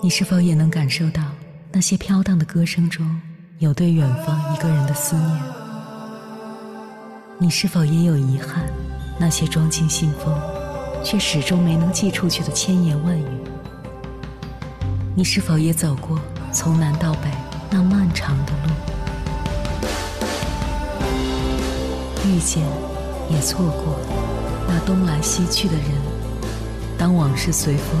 你是否也能感受到那些飘荡的歌声中有对远方一个人的思念？你是否也有遗憾？那些装进信封却始终没能寄出去的千言万语？你是否也走过从南到北那漫长的路？遇见，也错过那东来西去的人。当往事随风，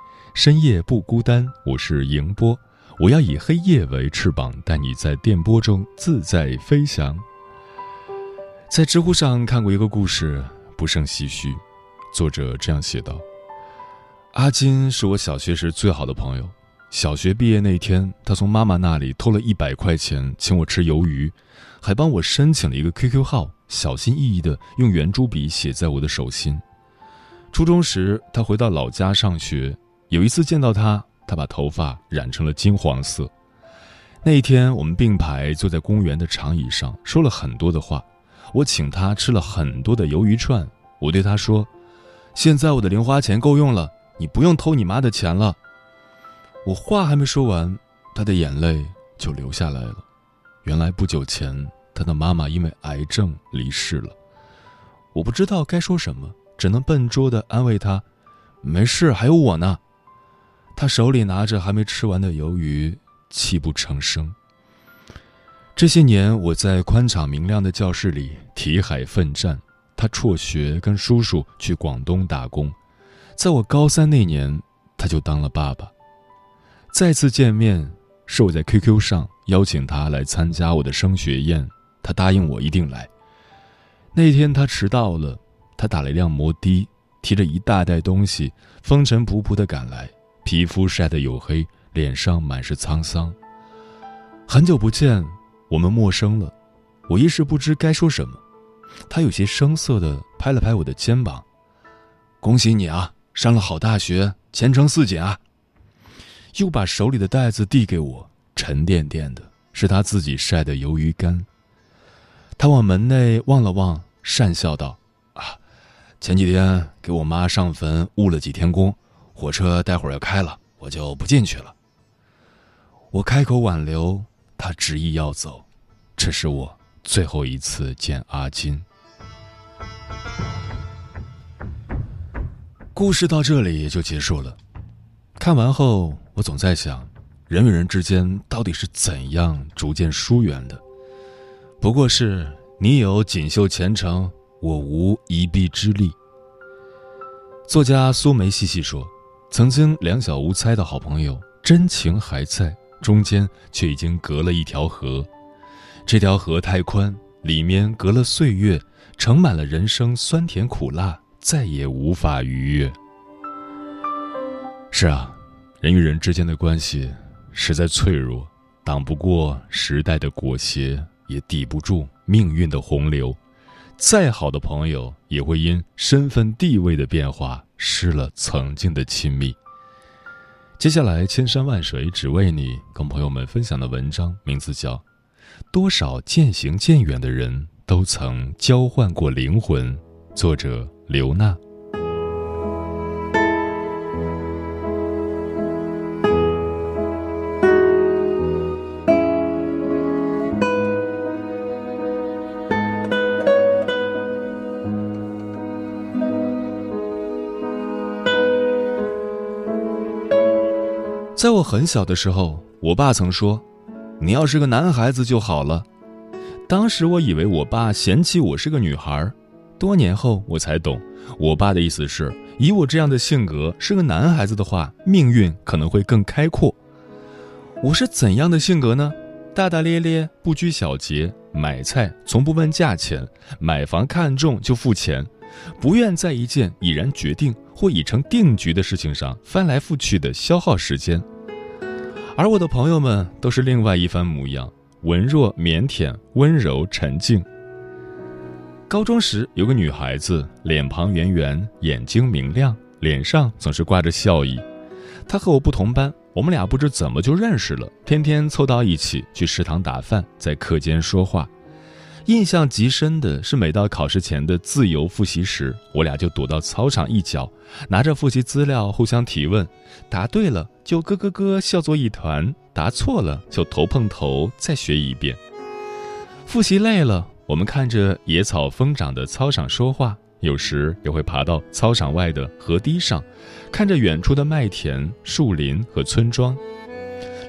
深夜不孤单，我是迎波，我要以黑夜为翅膀，带你在电波中自在飞翔。在知乎上看过一个故事，不胜唏嘘。作者这样写道：“阿金是我小学时最好的朋友。小学毕业那天，他从妈妈那里偷了一百块钱，请我吃鱿鱼，还帮我申请了一个 QQ 号，小心翼翼地用圆珠笔写在我的手心。初中时，他回到老家上学。”有一次见到他，他把头发染成了金黄色。那一天，我们并排坐在公园的长椅上，说了很多的话。我请他吃了很多的鱿鱼串。我对他说：“现在我的零花钱够用了，你不用偷你妈的钱了。”我话还没说完，他的眼泪就流下来了。原来不久前，他的妈妈因为癌症离世了。我不知道该说什么，只能笨拙地安慰他：“没事，还有我呢。”他手里拿着还没吃完的鱿鱼，泣不成声。这些年，我在宽敞明亮的教室里题海奋战。他辍学，跟叔叔去广东打工。在我高三那年，他就当了爸爸。再次见面，是我在 QQ 上邀请他来参加我的升学宴，他答应我一定来。那天他迟到了，他打了一辆摩的，提着一大袋东西，风尘仆仆地赶来。皮肤晒得黝黑，脸上满是沧桑。很久不见，我们陌生了，我一时不知该说什么。他有些生涩地拍了拍我的肩膀：“恭喜你啊，上了好大学，前程似锦啊！”又把手里的袋子递给我，沉甸甸的，是他自己晒的鱿鱼干。他往门内望了望，讪笑道：“啊，前几天给我妈上坟误了几天工。”火车待会儿要开了，我就不进去了。我开口挽留，他执意要走。这是我最后一次见阿金。故事到这里就结束了。看完后，我总在想，人与人之间到底是怎样逐渐疏远的？不过是你有锦绣前程，我无一臂之力。作家苏梅细细说。曾经两小无猜的好朋友，真情还在，中间却已经隔了一条河。这条河太宽，里面隔了岁月，盛满了人生酸甜苦辣，再也无法逾越。是啊，人与人之间的关系实在脆弱，挡不过时代的裹挟，也抵不住命运的洪流。再好的朋友，也会因身份地位的变化。失了曾经的亲密。接下来，千山万水只为你，跟朋友们分享的文章名字叫《多少渐行渐远的人都曾交换过灵魂》，作者刘娜。在我很小的时候，我爸曾说：“你要是个男孩子就好了。”当时我以为我爸嫌弃我是个女孩。多年后我才懂，我爸的意思是，以我这样的性格是个男孩子的话，命运可能会更开阔。我是怎样的性格呢？大大咧咧，不拘小节，买菜从不问价钱，买房看中就付钱，不愿在一件已然决定或已成定局的事情上翻来覆去的消耗时间。而我的朋友们都是另外一番模样，文弱腼腆、温柔沉静。高中时有个女孩子，脸庞圆圆，眼睛明亮，脸上总是挂着笑意。她和我不同班，我们俩不知怎么就认识了，天天凑到一起去食堂打饭，在课间说话。印象极深的是，每到考试前的自由复习时，我俩就躲到操场一角，拿着复习资料互相提问，答对了就咯咯咯笑作一团，答错了就头碰头再学一遍。复习累了，我们看着野草疯长的操场说话，有时也会爬到操场外的河堤上，看着远处的麦田、树林和村庄。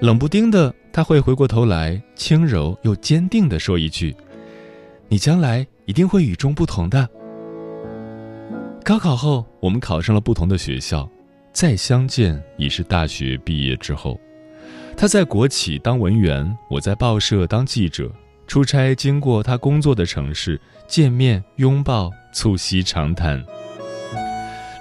冷不丁的，他会回过头来，轻柔又坚定地说一句。你将来一定会与众不同的。高考后，我们考上了不同的学校，再相见已是大学毕业之后。他在国企当文员，我在报社当记者。出差经过他工作的城市，见面拥抱，促膝长谈。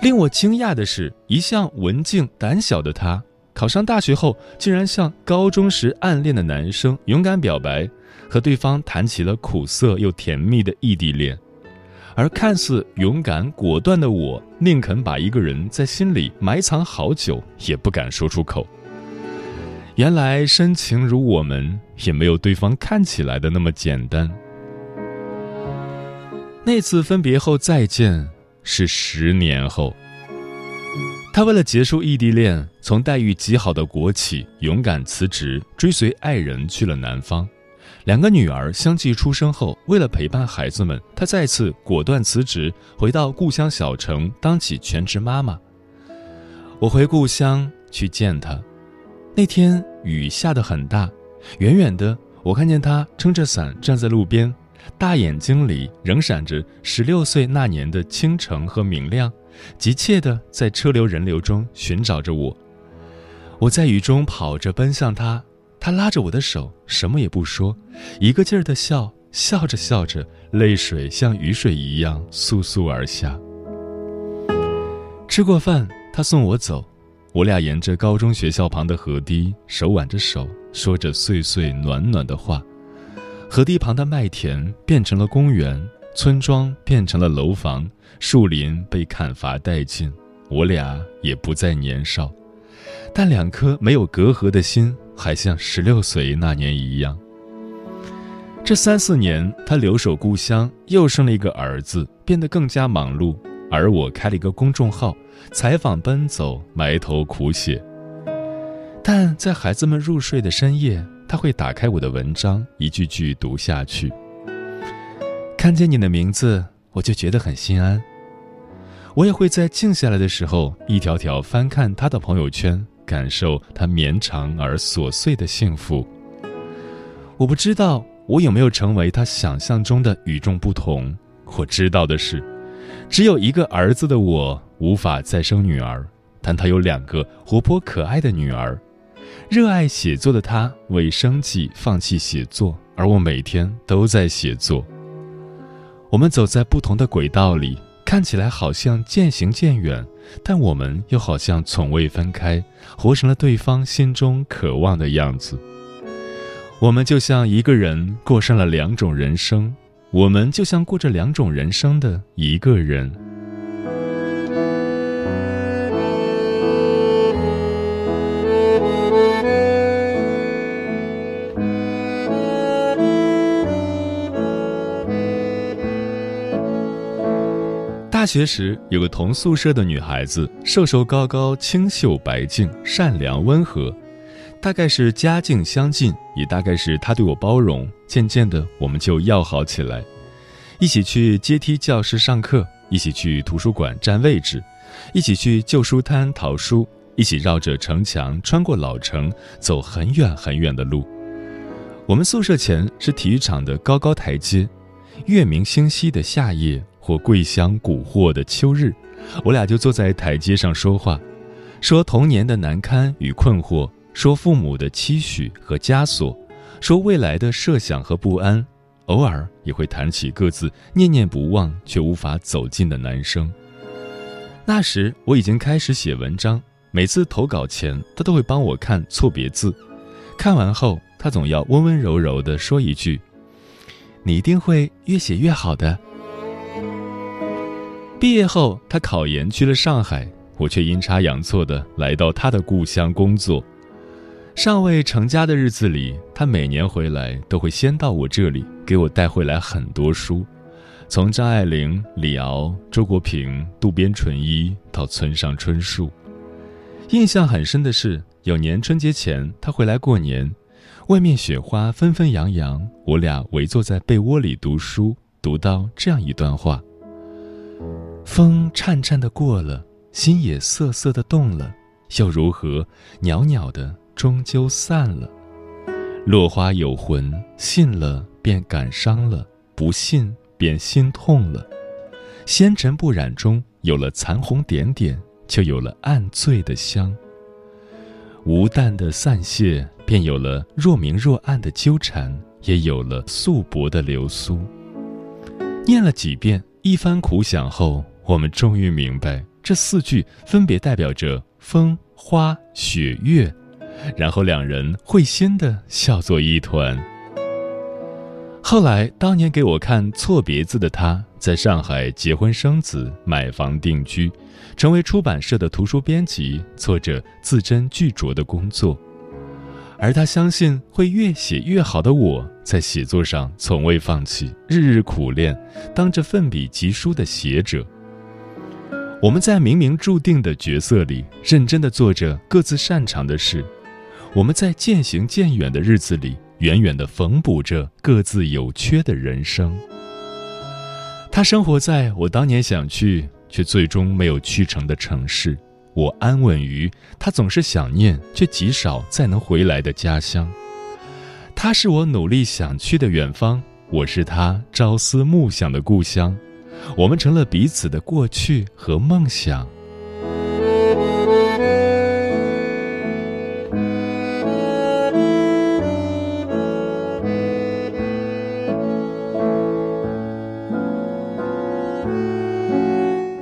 令我惊讶的是，一向文静胆小的他，考上大学后，竟然向高中时暗恋的男生勇敢表白。和对方谈起了苦涩又甜蜜的异地恋，而看似勇敢果断的我，宁肯把一个人在心里埋藏好久，也不敢说出口。原来深情如我们，也没有对方看起来的那么简单。那次分别后再见是十年后，他为了结束异地恋，从待遇极好的国企勇敢辞职，追随爱人去了南方。两个女儿相继出生后，为了陪伴孩子们，她再次果断辞职，回到故乡小城当起全职妈妈。我回故乡去见她，那天雨下得很大，远远的我看见她撑着伞站在路边，大眼睛里仍闪着十六岁那年的倾城和明亮，急切地在车流人流中寻找着我。我在雨中跑着奔向他。他拉着我的手，什么也不说，一个劲儿的笑，笑着笑着，泪水像雨水一样簌簌而下。吃过饭，他送我走，我俩沿着高中学校旁的河堤，手挽着手，说着碎碎暖暖的话。河堤旁的麦田变成了公园，村庄变成了楼房，树林被砍伐殆尽，我俩也不再年少，但两颗没有隔阂的心。还像十六岁那年一样。这三四年，他留守故乡，又生了一个儿子，变得更加忙碌。而我开了一个公众号，采访奔走，埋头苦写。但在孩子们入睡的深夜，他会打开我的文章，一句句读下去。看见你的名字，我就觉得很心安。我也会在静下来的时候，一条条翻看他的朋友圈。感受他绵长而琐碎的幸福。我不知道我有没有成为他想象中的与众不同。我知道的是，只有一个儿子的我无法再生女儿，但他有两个活泼可爱的女儿。热爱写作的他为生计放弃写作，而我每天都在写作。我们走在不同的轨道里，看起来好像渐行渐远。但我们又好像从未分开，活成了对方心中渴望的样子。我们就像一个人过上了两种人生，我们就像过着两种人生的一个人。大学时，有个同宿舍的女孩子，瘦瘦高高，清秀白净，善良温和。大概是家境相近，也大概是她对我包容。渐渐的，我们就要好起来，一起去阶梯教室上课，一起去图书馆占位置，一起去旧书摊淘书，一起绕着城墙穿过老城，走很远很远的路。我们宿舍前是体育场的高高台阶，月明星稀的夏夜。或桂香蛊惑的秋日，我俩就坐在台阶上说话，说童年的难堪与困惑，说父母的期许和枷锁，说未来的设想和不安，偶尔也会谈起各自念念不忘却无法走近的男生。那时我已经开始写文章，每次投稿前他都会帮我看错别字，看完后，他总要温温柔柔地说一句：“你一定会越写越好的。”毕业后，他考研去了上海，我却阴差阳错地来到他的故乡工作。尚未成家的日子里，他每年回来都会先到我这里，给我带回来很多书，从张爱玲、李敖、周国平、渡边淳一到村上春树。印象很深的是，有年春节前他回来过年，外面雪花纷纷扬扬，我俩围坐在被窝里读书，读到这样一段话：风颤颤的过了，心也瑟瑟的动了，又如何？袅袅的。终究散了，落花有魂，信了便感伤了，不信便心痛了。纤尘不染中有了残红点点，就有了暗醉的香。无淡的散谢，便有了若明若暗的纠缠，也有了素薄的流苏。念了几遍，一番苦想后，我们终于明白，这四句分别代表着风、花、雪、月。然后两人会心的笑作一团。后来，当年给我看错别字的他，在上海结婚生子，买房定居，成为出版社的图书编辑，做着字斟句酌的工作。而他相信会越写越好的我，在写作上从未放弃，日日苦练，当着奋笔疾书的写者。我们在冥冥注定的角色里，认真的做着各自擅长的事。我们在渐行渐远的日子里，远远的缝补着各自有缺的人生。他生活在我当年想去却最终没有去成的城市，我安稳于他总是想念却极少再能回来的家乡。他是我努力想去的远方，我是他朝思暮想的故乡。我们成了彼此的过去和梦想。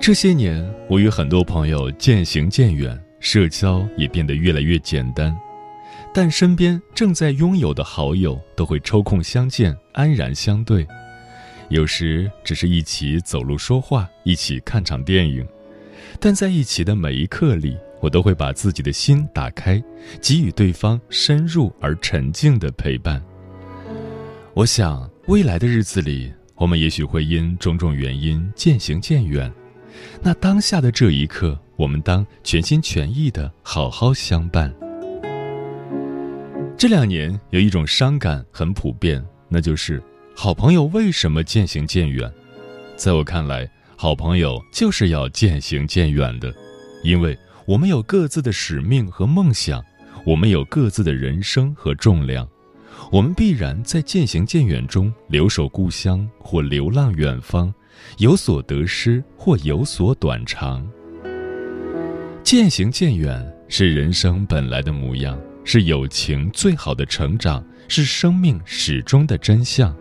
这些年，我与很多朋友渐行渐远，社交也变得越来越简单，但身边正在拥有的好友都会抽空相见，安然相对。有时只是一起走路说话，一起看场电影，但在一起的每一刻里，我都会把自己的心打开，给予对方深入而沉静的陪伴。我想，未来的日子里，我们也许会因种种原因渐行渐远。那当下的这一刻，我们当全心全意的好好相伴。这两年有一种伤感很普遍，那就是好朋友为什么渐行渐远？在我看来，好朋友就是要渐行渐远的，因为我们有各自的使命和梦想，我们有各自的人生和重量，我们必然在渐行渐远中留守故乡或流浪远方。有所得失或有所短长，渐行渐远是人生本来的模样，是友情最好的成长，是生命始终的真相。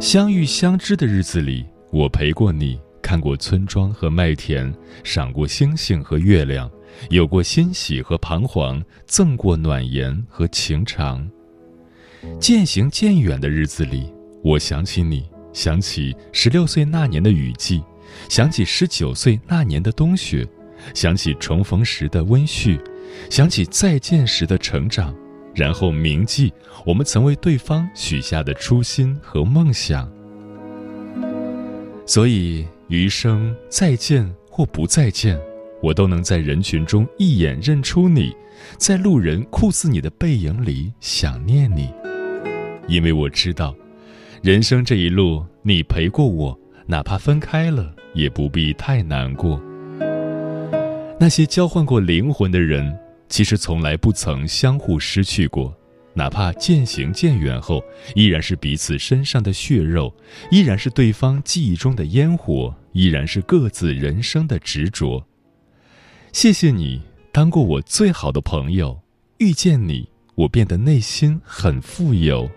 相遇相知的日子里，我陪过你，看过村庄和麦田，赏过星星和月亮，有过欣喜和彷徨，赠过暖言和情长。渐行渐远的日子里，我想起你。想起十六岁那年的雨季，想起十九岁那年的冬雪，想起重逢时的温煦，想起再见时的成长，然后铭记我们曾为对方许下的初心和梦想。所以余生再见或不再见，我都能在人群中一眼认出你，在路人酷似你的背影里想念你，因为我知道。人生这一路，你陪过我，哪怕分开了，也不必太难过。那些交换过灵魂的人，其实从来不曾相互失去过，哪怕渐行渐远后，依然是彼此身上的血肉，依然是对方记忆中的烟火，依然是各自人生的执着。谢谢你当过我最好的朋友，遇见你，我变得内心很富有。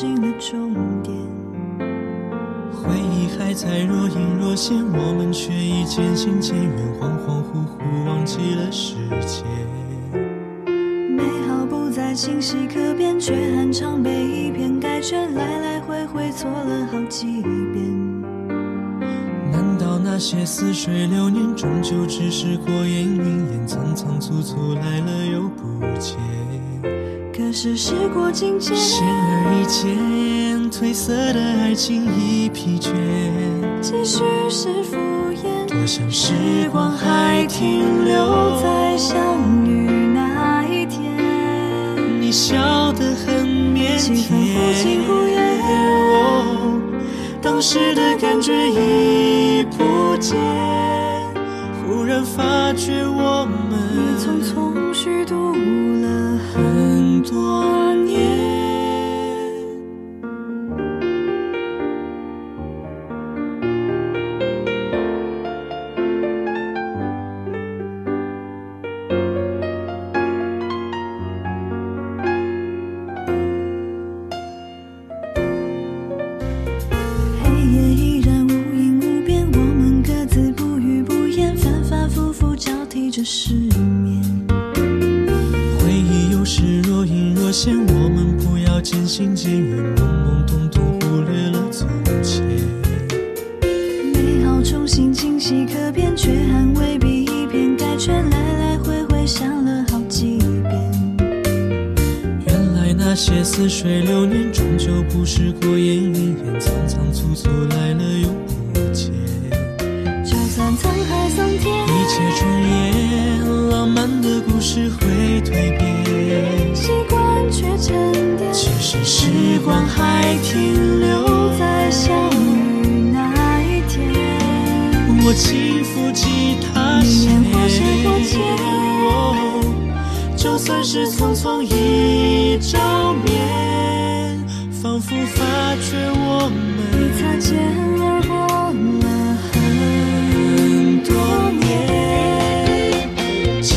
近了终点。回忆还在若隐若现，我们却已渐行渐远，恍恍惚惚忘记了时间。美好不再清晰可辨，却很常被一片盖全，来来回回错了好几遍。难道那些似水流年，终究只是过眼云烟，仓仓促促来了又不见。可是时过境迁，显而易见，褪色的爱情已疲倦。继续是敷衍，多想时光还停留在相遇那一天。你笑得很腼腆，气氛忽近忽远。当时的感觉已不见，忽然发觉我们已匆匆虚度了很多轻抚吉他弦，就算是匆匆一照面，仿佛发觉我们已擦肩而过了。很多年，记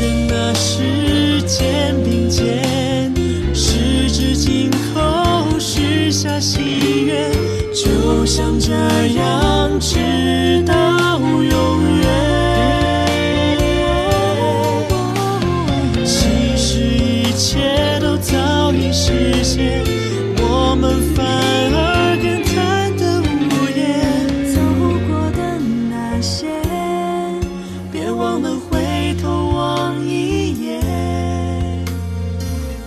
得那时肩并肩，十指紧扣，许下心愿，就像这样我们回头望一眼。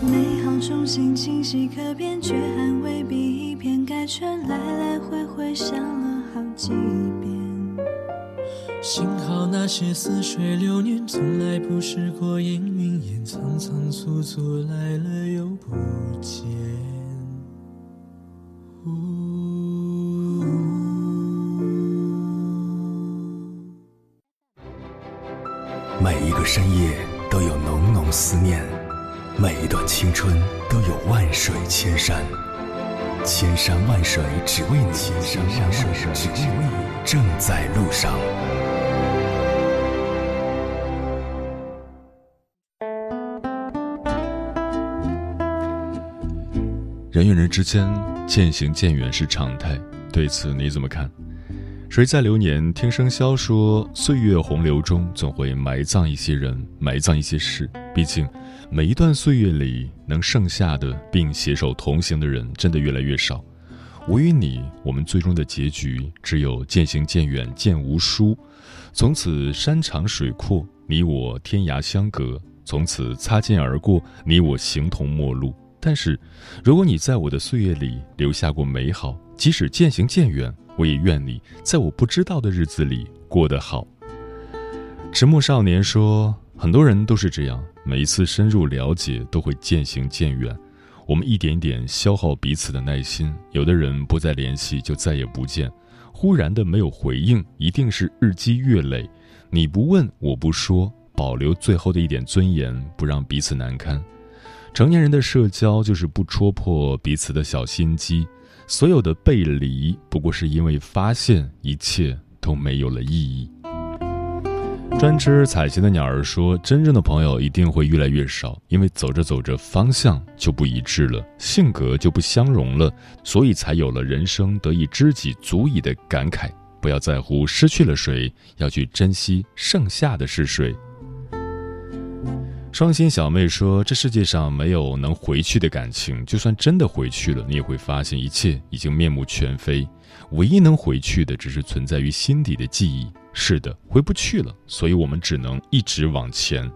美好重新清晰可辨，却还未必一片盖全，来来回回想了好几遍。幸好那些似水流年，从来不是过眼云烟，仓仓促促来了又不见。每一个深夜都有浓浓思念，每一段青春都有万水千山，千山万水只为你，千山万水只为你，正在路上。人与人之间渐行渐远是常态，对此你怎么看？谁在流年听生肖说，岁月洪流中总会埋葬一些人，埋葬一些事。毕竟，每一段岁月里能剩下的并携手同行的人，真的越来越少。我与你，我们最终的结局只有渐行渐远，渐无书。从此山长水阔，你我天涯相隔；从此擦肩而过，你我形同陌路。但是，如果你在我的岁月里留下过美好，即使渐行渐远，我也愿你在我不知道的日子里过得好。迟暮少年说，很多人都是这样，每一次深入了解都会渐行渐远，我们一点点消耗彼此的耐心。有的人不再联系就再也不见，忽然的没有回应，一定是日积月累。你不问，我不说，保留最后的一点尊严，不让彼此难堪。成年人的社交就是不戳破彼此的小心机，所有的背离不过是因为发现一切都没有了意义。专吃彩旗的鸟儿说：“真正的朋友一定会越来越少，因为走着走着方向就不一致了，性格就不相容了，所以才有了人生得一知己足矣的感慨。不要在乎失去了谁，要去珍惜剩下的是谁。”双心小妹说：“这世界上没有能回去的感情，就算真的回去了，你也会发现一切已经面目全非。唯一能回去的，只是存在于心底的记忆。是的，回不去了，所以我们只能一直往前。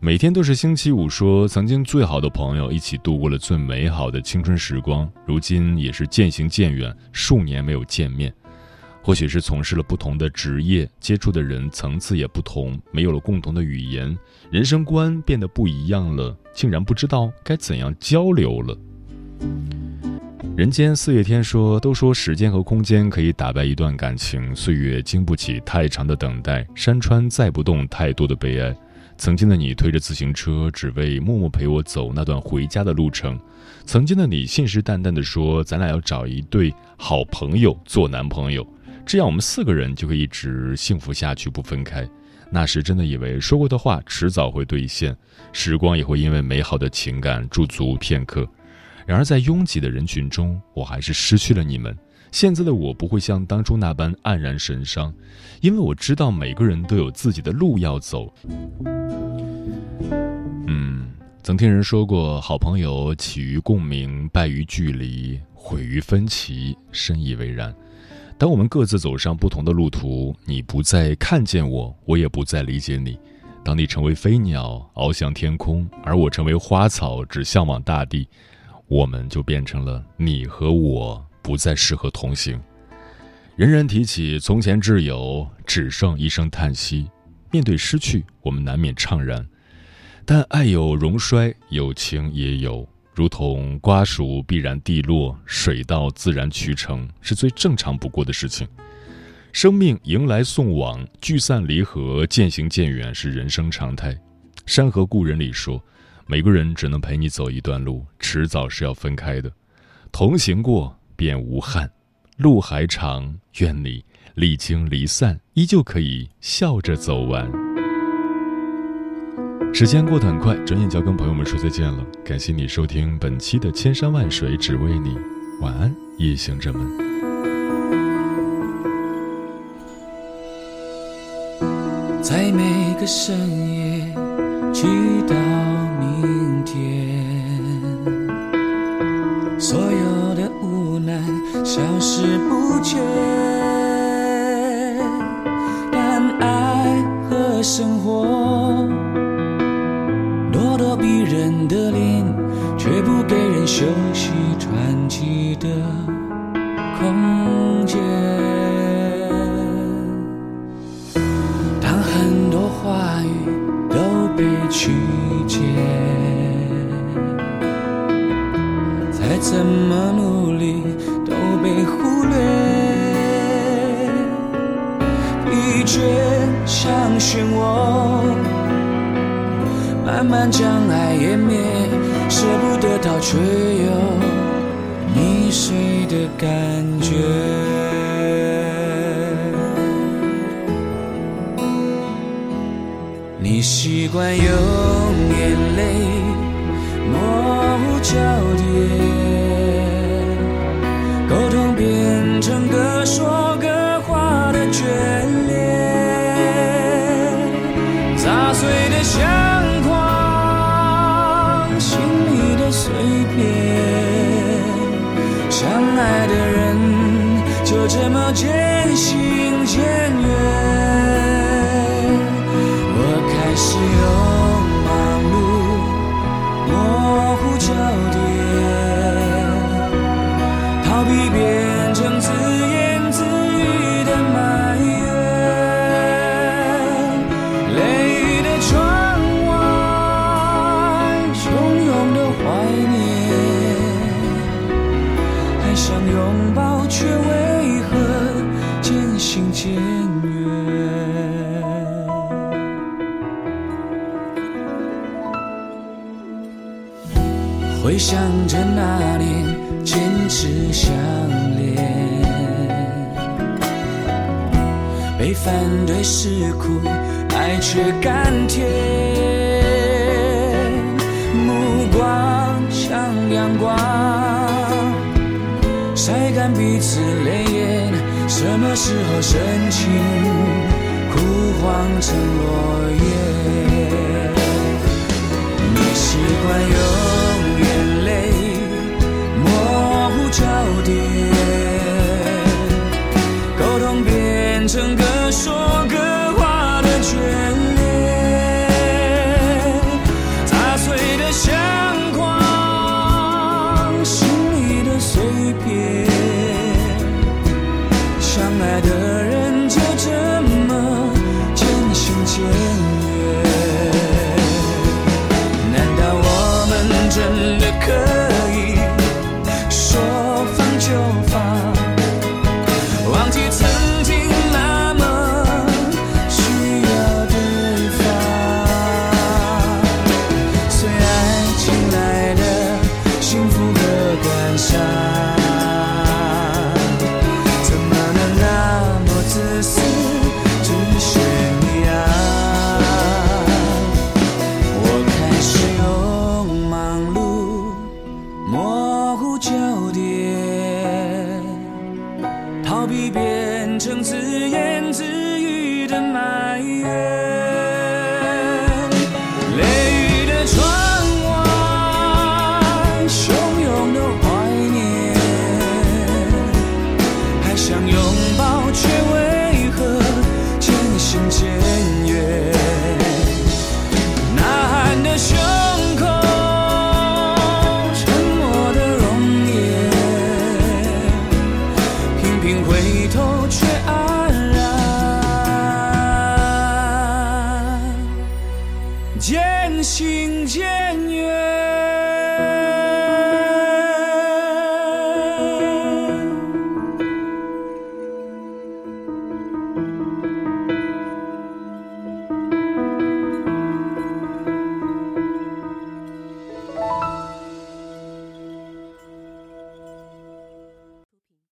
每天都是星期五，说曾经最好的朋友一起度过了最美好的青春时光，如今也是渐行渐远，数年没有见面。”或许是从事了不同的职业，接触的人层次也不同，没有了共同的语言，人生观变得不一样了，竟然不知道该怎样交流了。人间四月天说：“都说时间和空间可以打败一段感情，岁月经不起太长的等待，山川载不动太多的悲哀。曾经的你推着自行车，只为默默陪我走那段回家的路程。曾经的你信誓旦旦地说，咱俩要找一对好朋友做男朋友。”这样，我们四个人就可以一直幸福下去，不分开。那时真的以为说过的话迟早会兑现，时光也会因为美好的情感驻足片刻。然而，在拥挤的人群中，我还是失去了你们。现在的我不会像当初那般黯然神伤，因为我知道每个人都有自己的路要走。嗯，曾听人说过，好朋友起于共鸣，败于距离，毁于分歧，深以为然。当我们各自走上不同的路途，你不再看见我，我也不再理解你。当你成为飞鸟翱翔天空，而我成为花草只向往大地，我们就变成了你和我不再适合同行。人人提起从前挚友，只剩一声叹息。面对失去，我们难免怅然，但爱有荣衰，有情也有。如同瓜熟必然蒂落，水到自然渠成，是最正常不过的事情。生命迎来送往，聚散离合，渐行渐远，是人生常态。《山河故人》里说：“每个人只能陪你走一段路，迟早是要分开的。同行过，便无憾。路还长，愿你历经离散，依旧可以笑着走完。”时间过得很快，转眼就要跟朋友们说再见了。感谢你收听本期的《千山万水只为你》，晚安，夜行者们。在每个深夜，直到明天，所有的无奈消失不见，但爱和生活。休息喘气的空间。当很多话语都被曲解，再怎么努力都被忽略，疲倦像漩涡。慢慢将爱湮灭，不得逃，却又溺水的感觉。你习惯用眼泪模糊焦点，沟通变成各说各话的眷恋，砸碎的就这想着那年坚持相恋，被反对是苦，爱却甘甜。目光像阳光，晒干彼此泪眼。什么时候深情枯黄成落叶？你习惯有。焦点沟通变成各说各